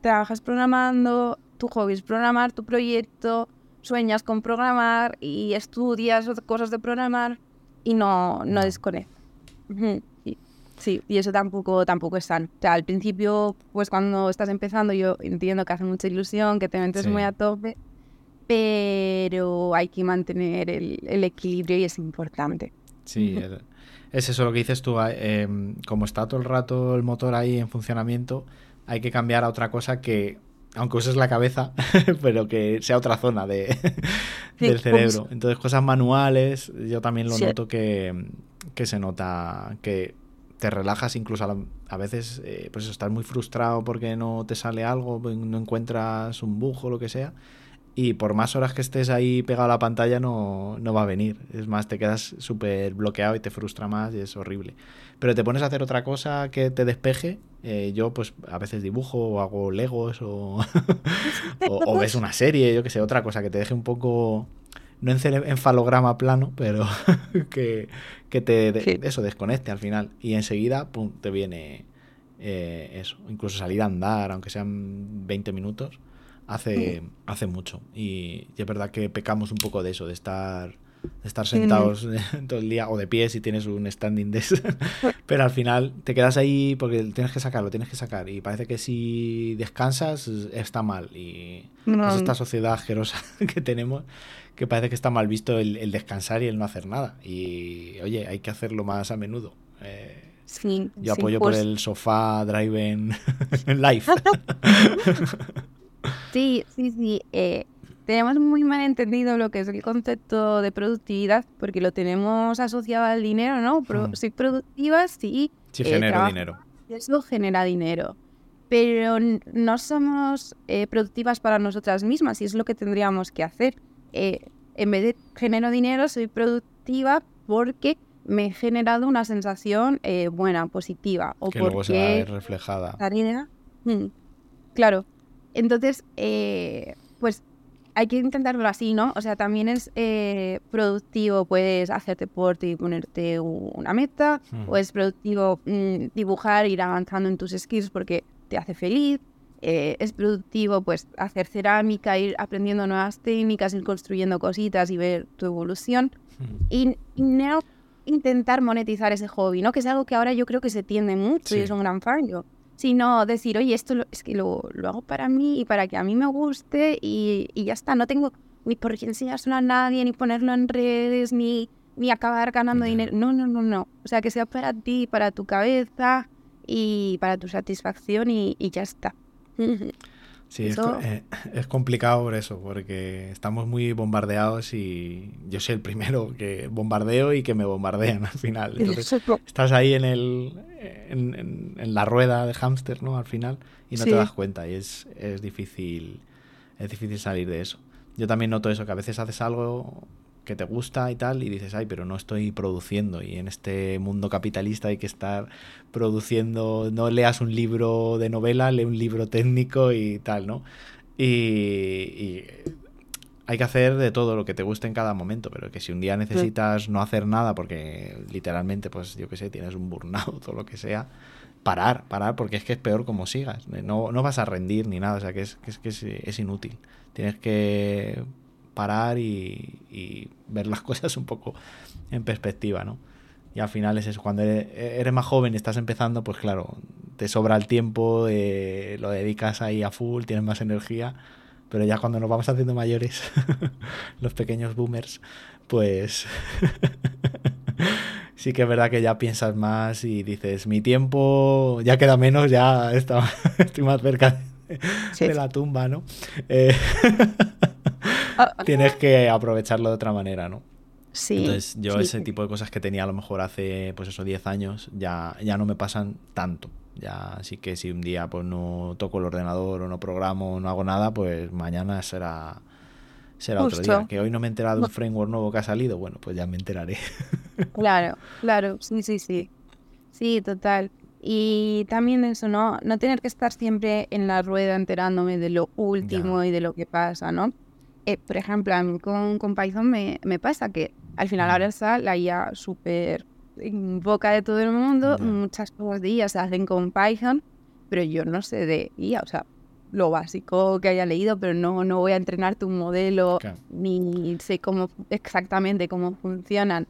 trabajas programando, tu hobby es programar tu proyecto, sueñas con programar y estudias cosas de programar y no, no desconectas. Sí, y eso tampoco, tampoco es sano. O sea, al principio, pues cuando estás empezando, yo entiendo que hace mucha ilusión, que te metes muy a tope, pero hay que mantener el, equilibrio y es importante. Sí, es eso lo que dices tú. Eh, como está todo el rato el motor ahí en funcionamiento, hay que cambiar a otra cosa que, aunque uses la cabeza, pero que sea otra zona de, del cerebro. Entonces, cosas manuales, yo también lo noto que, se nota que te relajas incluso a, veces, eh, pues estás muy frustrado porque no te sale algo, no encuentras un bujo lo que sea. Y por más horas que estés ahí pegado a la pantalla no, no va a venir. Es más, te quedas súper bloqueado y te frustra más y es horrible pero te pones a hacer otra cosa que te despeje. Eh, yo, pues, a veces dibujo o hago legos o, o, ves una serie, yo que sé, otra cosa que te deje un poco. No en falograma plano, pero que, te eso desconecte al final. Y enseguida, pum, te viene eh, eso. Incluso salir a andar, aunque sean 20 minutos, hace, hace mucho. Y, y es verdad que pecamos un poco de eso, de estar estar sentados todo el día o de pie si tienes un standing desk. Pero al final te quedas ahí porque tienes que sacarlo, tienes que sacar. Y parece que si descansas está mal. Y es esta sociedad asquerosa que tenemos que parece que está mal visto el, descansar y el no hacer nada. Y oye, hay que hacerlo más a menudo. Eh, yo apoyo por pues el sofá Drive live. sí, sí, sí. Eh, tenemos muy mal entendido lo que es el concepto de productividad, porque lo tenemos asociado al dinero, ¿no? Pro hmm. Soy productiva, sí. Sí, eh, dinero. Eso genera dinero. Pero no somos eh, productivas para nosotras mismas y es lo que tendríamos que hacer. Eh, en vez de genero dinero, soy productiva porque me he generado una sensación buena, positiva. O que porque luego se va a ver reflejada. Hmm. claro. Entonces, eh, pues hay que intentarlo así, ¿no? O sea, también es eh, productivo, puedes hacer deporte y ponerte una meta, o es productivo mm, dibujar, ir avanzando en tus skills porque te hace feliz. Eh, es productivo, pues, hacer cerámica, ir aprendiendo nuevas técnicas, ir construyendo cositas y ver tu evolución. Y, no intentar monetizar ese hobby, ¿no? Que es algo que ahora yo creo que se tiende mucho y es un gran fallo sino decir, oye, esto es que lo, lo, hago para mí y para que a mí me guste y, y, ya está. No tengo ni por qué enseñárselo a nadie, ni ponerlo en redes, ni, ni acabar ganando dinero. No, no, no, no. O sea, que sea para ti, para tu cabeza y para tu satisfacción y, y ya está. Sí, eh, es, complicado por eso, porque estamos muy bombardeados y yo soy el primero que bombardeo y que me bombardean al final. Entonces, estás ahí en, el, en, en, la rueda de hámster, ¿no? Al final y no te das cuenta y es, es, difícil, es difícil salir de eso. Yo también noto eso, que a veces haces algo que te gusta y tal, y dices, ay, pero no estoy produciendo. Y en este mundo capitalista hay que estar produciendo, no leas un libro de novela, lee un libro técnico y tal, ¿no? Y, hay que hacer de todo lo que te guste en cada momento, pero que si un día necesitas no hacer nada porque literalmente, pues yo qué sé, tienes un burnout o lo que sea, parar, parar, porque es que es peor como sigas. No, no vas a rendir ni nada, o sea que es, que es, que es inútil. Tienes que parar y, ver las cosas un poco en perspectiva, ¿no? Y al final es eso, cuando eres, más joven y estás empezando, pues claro, te sobra el tiempo, eh, lo dedicas ahí a full, tienes más energía, pero ya cuando nos vamos haciendo mayores, los pequeños boomers, pues sí que es verdad que ya piensas más y dices, mi tiempo ya queda menos, ya está, estoy más cerca de, la tumba, ¿no? Eh, Ah, tienes que aprovecharlo de otra manera, ¿no? Sí. Entonces, yo ese tipo de cosas que tenía a lo mejor hace, pues eso, 10 años, ya, ya no me pasan tanto. Ya, así que si un día pues no toco el ordenador o no programo o no hago nada, pues mañana será será otro día. Que hoy no me he enterado de un framework nuevo que ha salido, bueno, pues ya me enteraré. Claro, claro, sí, sí, sí. Sí, total. Y también eso, ¿no? No tener que estar siempre en la rueda enterándome de lo último y de lo que pasa, ¿no? Eh, por ejemplo, a mí con, con Python me, me, pasa que al final ahora está la IA súper en boca de todo el mundo, muchas cosas de IA se hacen con Python, pero yo no sé de IA, o sea, lo básico que haya leído, pero no, no voy a entrenar tu modelo, ni sé cómo exactamente cómo funcionan.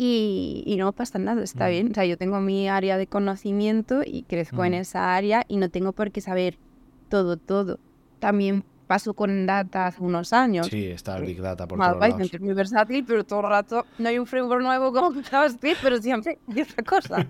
Y, y, no pasa nada, está bien. O sea, yo tengo mi área de conocimiento y crezco en esa área y no tengo por qué saber todo, todo. También pasó con data hace unos años. Sí, está el Big Data por todos lados. Es muy versátil, pero todo el rato no hay un framework nuevo como JavaScript, pero siempre hay otra cosa.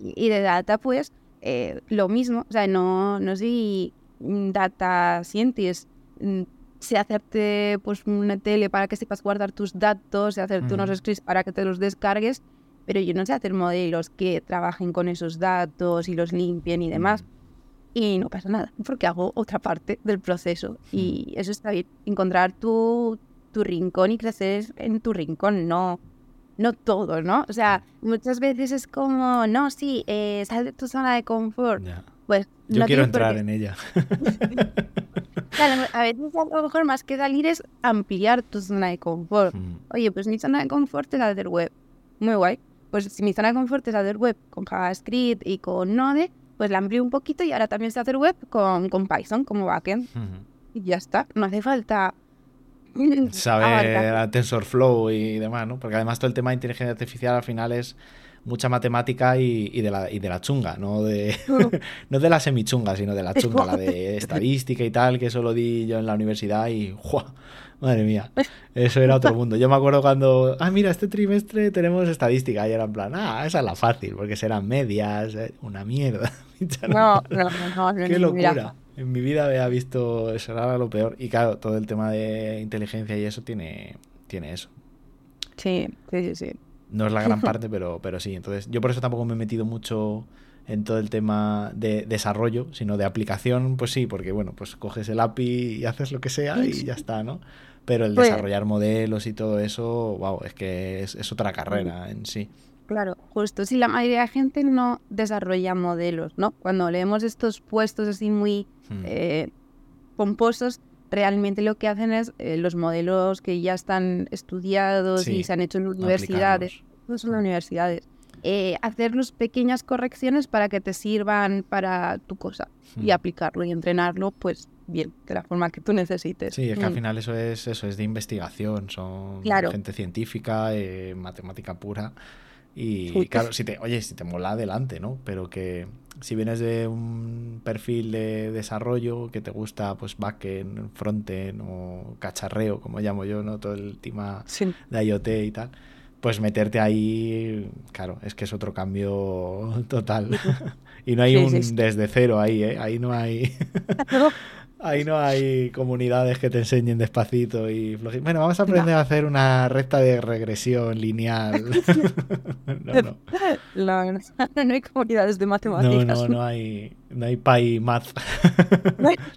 y, de data, pues, eh, lo mismo. O sea, no, no soy data scientist. Mm, sé hacerte pues una tele para que sepas guardar tus datos, sé hacerte unos scripts para que te los descargues, pero yo no sé hacer modelos que trabajen con esos datos y los limpien y demás y no pasa nada, porque hago otra parte del proceso y eso está bien, encontrar tu, tu rincón y crecer en tu rincón, no, no todo, ¿no? O sea, muchas veces es como, no, sí, eh, sal de tu zona de confort. Pues, Yo quiero entrar en ella. claro, a veces a lo mejor más que salir es ampliar tu zona de confort. Oye, pues mi zona de confort es la del web. Muy guay. Pues si mi zona de confort es la del web con JavaScript y con Node, pues la amplío un poquito y ahora también sé hacer web con, con Python como backend. Y ya está, no hace falta saber TensorFlow y demás, ¿no? Porque además todo el tema de inteligencia artificial al final es mucha matemática y, de, la, y de la chunga, no de, no de la semichunga, sino de la chunga, la de estadística y tal, que eso lo di yo en la universidad y ¡juá! Madre mía, eso era otro mundo. Yo me acuerdo cuando, ah, mira, este trimestre tenemos estadística y era en plan, ah, esa es la fácil, porque serán medias, eh, una mierda. no, no, no, no, Qué locura. En mi vida había visto eso, era lo peor. Y claro, todo el tema de inteligencia y eso tiene, tiene eso. Sí, sí, sí, sí. No es la gran parte, pero, pero sí. Entonces, yo por eso tampoco me he metido mucho en todo el tema de desarrollo, sino de aplicación, pues sí, porque bueno, pues coges el API y haces lo que sea y ya está, ¿no? Pero el pues desarrollar modelos y todo eso, wow, es que es, otra carrera en sí. Claro, justo. Si la mayoría de la gente no desarrolla modelos, ¿no? Cuando leemos estos puestos así muy Hmm. eh, pomposos, realmente lo que hacen es eh, los modelos que ya están estudiados Sí, y se han hecho en universidades, no son universidades, eh, hacerlos pequeñas correcciones para que te sirvan para tu cosa y Hmm. aplicarlo y entrenarlo, pues bien, de la forma que tú necesites. Sí, es que al Mm. final eso es eso es de investigación, son Claro. gente científica, eh, matemática pura y claro, si te, oye, si te mola adelante, ¿no? Pero que si vienes de un perfil de desarrollo que te gusta pues backend, frontend o cacharreo, como llamo yo, ¿no? Todo el tema Sí. de IoT y tal, pues meterte ahí, claro, es que es otro cambio total. y no hay un desde cero ahí, ¿eh? Ahí no hay Ahí no hay comunidades que te enseñen despacito y flojito. Bueno, vamos a aprender a hacer una recta de regresión lineal. no, no. No hay comunidades de No, matemáticas. no, no hay, no hay Pi Math.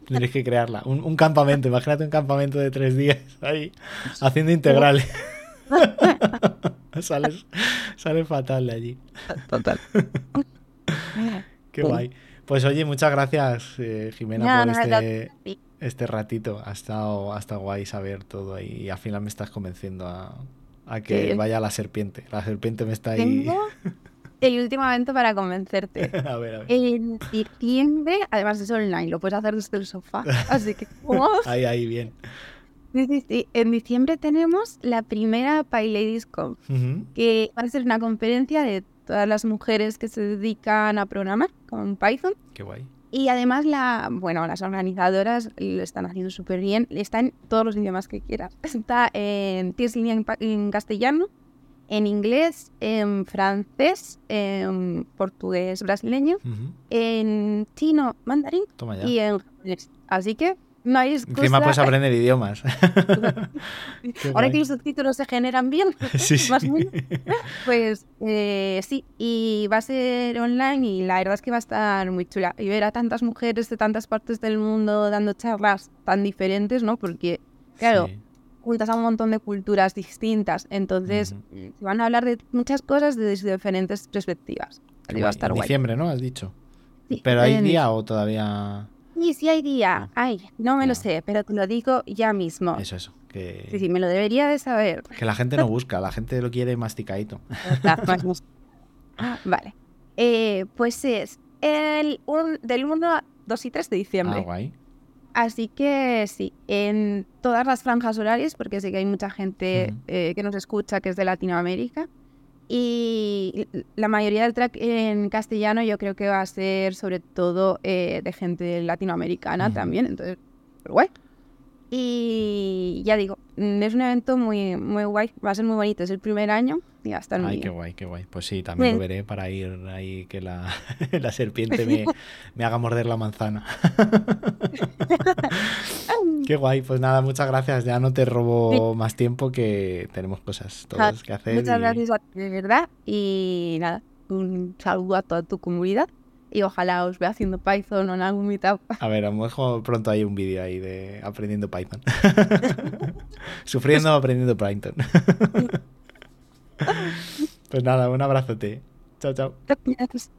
Tendréis que crearla. Un, un campamento, imagínate un campamento de tres días ahí haciendo integrales. sales, sales fatal de allí. Total. Qué guay. Pues oye, muchas gracias, eh, Jimena, Nada, por nada, este, este ratito. Ha estado, ha estado guay saber todo ahí. Y al final me estás convenciendo a, a que Sí. vaya la serpiente. La serpiente me está ahí. Tengo el último evento para convencerte. a ver, a ver. En diciembre, además es online, lo puedes hacer desde el sofá. Así que, ¿cómo? Ahí, ahí, bien. En diciembre tenemos la primera PyLadies Conf, Ujú. que va a ser una conferencia de todas las mujeres que se dedican a programar con Python. Qué guay. Y además, la, bueno, las organizadoras lo están haciendo súper bien. Está en todos los idiomas que quieras. Está en, en, en castellano, en inglés, en francés, en portugués brasileño, Ujú. en chino mandarín y en japonés. Así que no hay excusa. Encima puedes aprender idiomas. Ahora que los subtítulos se generan bien, Sí, más menos, pues eh, sí, y va a ser online y la verdad es que va a estar muy chula. Y ver a tantas mujeres de tantas partes del mundo dando charlas tan diferentes, ¿no? Porque, claro, Sí. juntas a un montón de culturas distintas, entonces se van a hablar de muchas cosas desde diferentes perspectivas. Así va a estar en guay. diciembre, ¿no? Has dicho. Pero hay día o todavía. Sí, sí hay día. Ah. Ay, no me lo sé, pero te lo digo ya mismo. Eso, eso. Que, Sí, sí, me lo debería de saber. que la gente no busca, la gente lo quiere masticadito. Ah. Ah, vale. Eh, pues es el un- del 1 a 2 y 3 de Ah, diciembre. guay. Así que sí, en todas las franjas horarias, porque sé que hay mucha gente eh, que nos escucha que es de Latinoamérica. Y la mayoría del track en castellano yo creo que va a ser sobre todo eh, de gente latinoamericana también, entonces, pero guay. Y ya digo, mm, es un evento muy, muy guay, va a ser muy bonito, es el primer año y va a estar muy Ay, bien. qué guay, qué guay. Pues sí, también lo veré para ir ahí que la, la serpiente me, me haga morder la manzana. qué guay, pues nada, muchas gracias. Ya no te robo más tiempo que tenemos cosas todas que hacer. Muchas y- gracias a ti, de verdad. Y nada, un saludo a toda tu comunidad. Y ojalá os vea haciendo Python o en algún meetup. A ver, a lo mejor pronto hay un vídeo ahí de aprendiendo Python. Sufriendo aprendiendo Python. pues nada, un abrazote. Chao, chao. Gracias.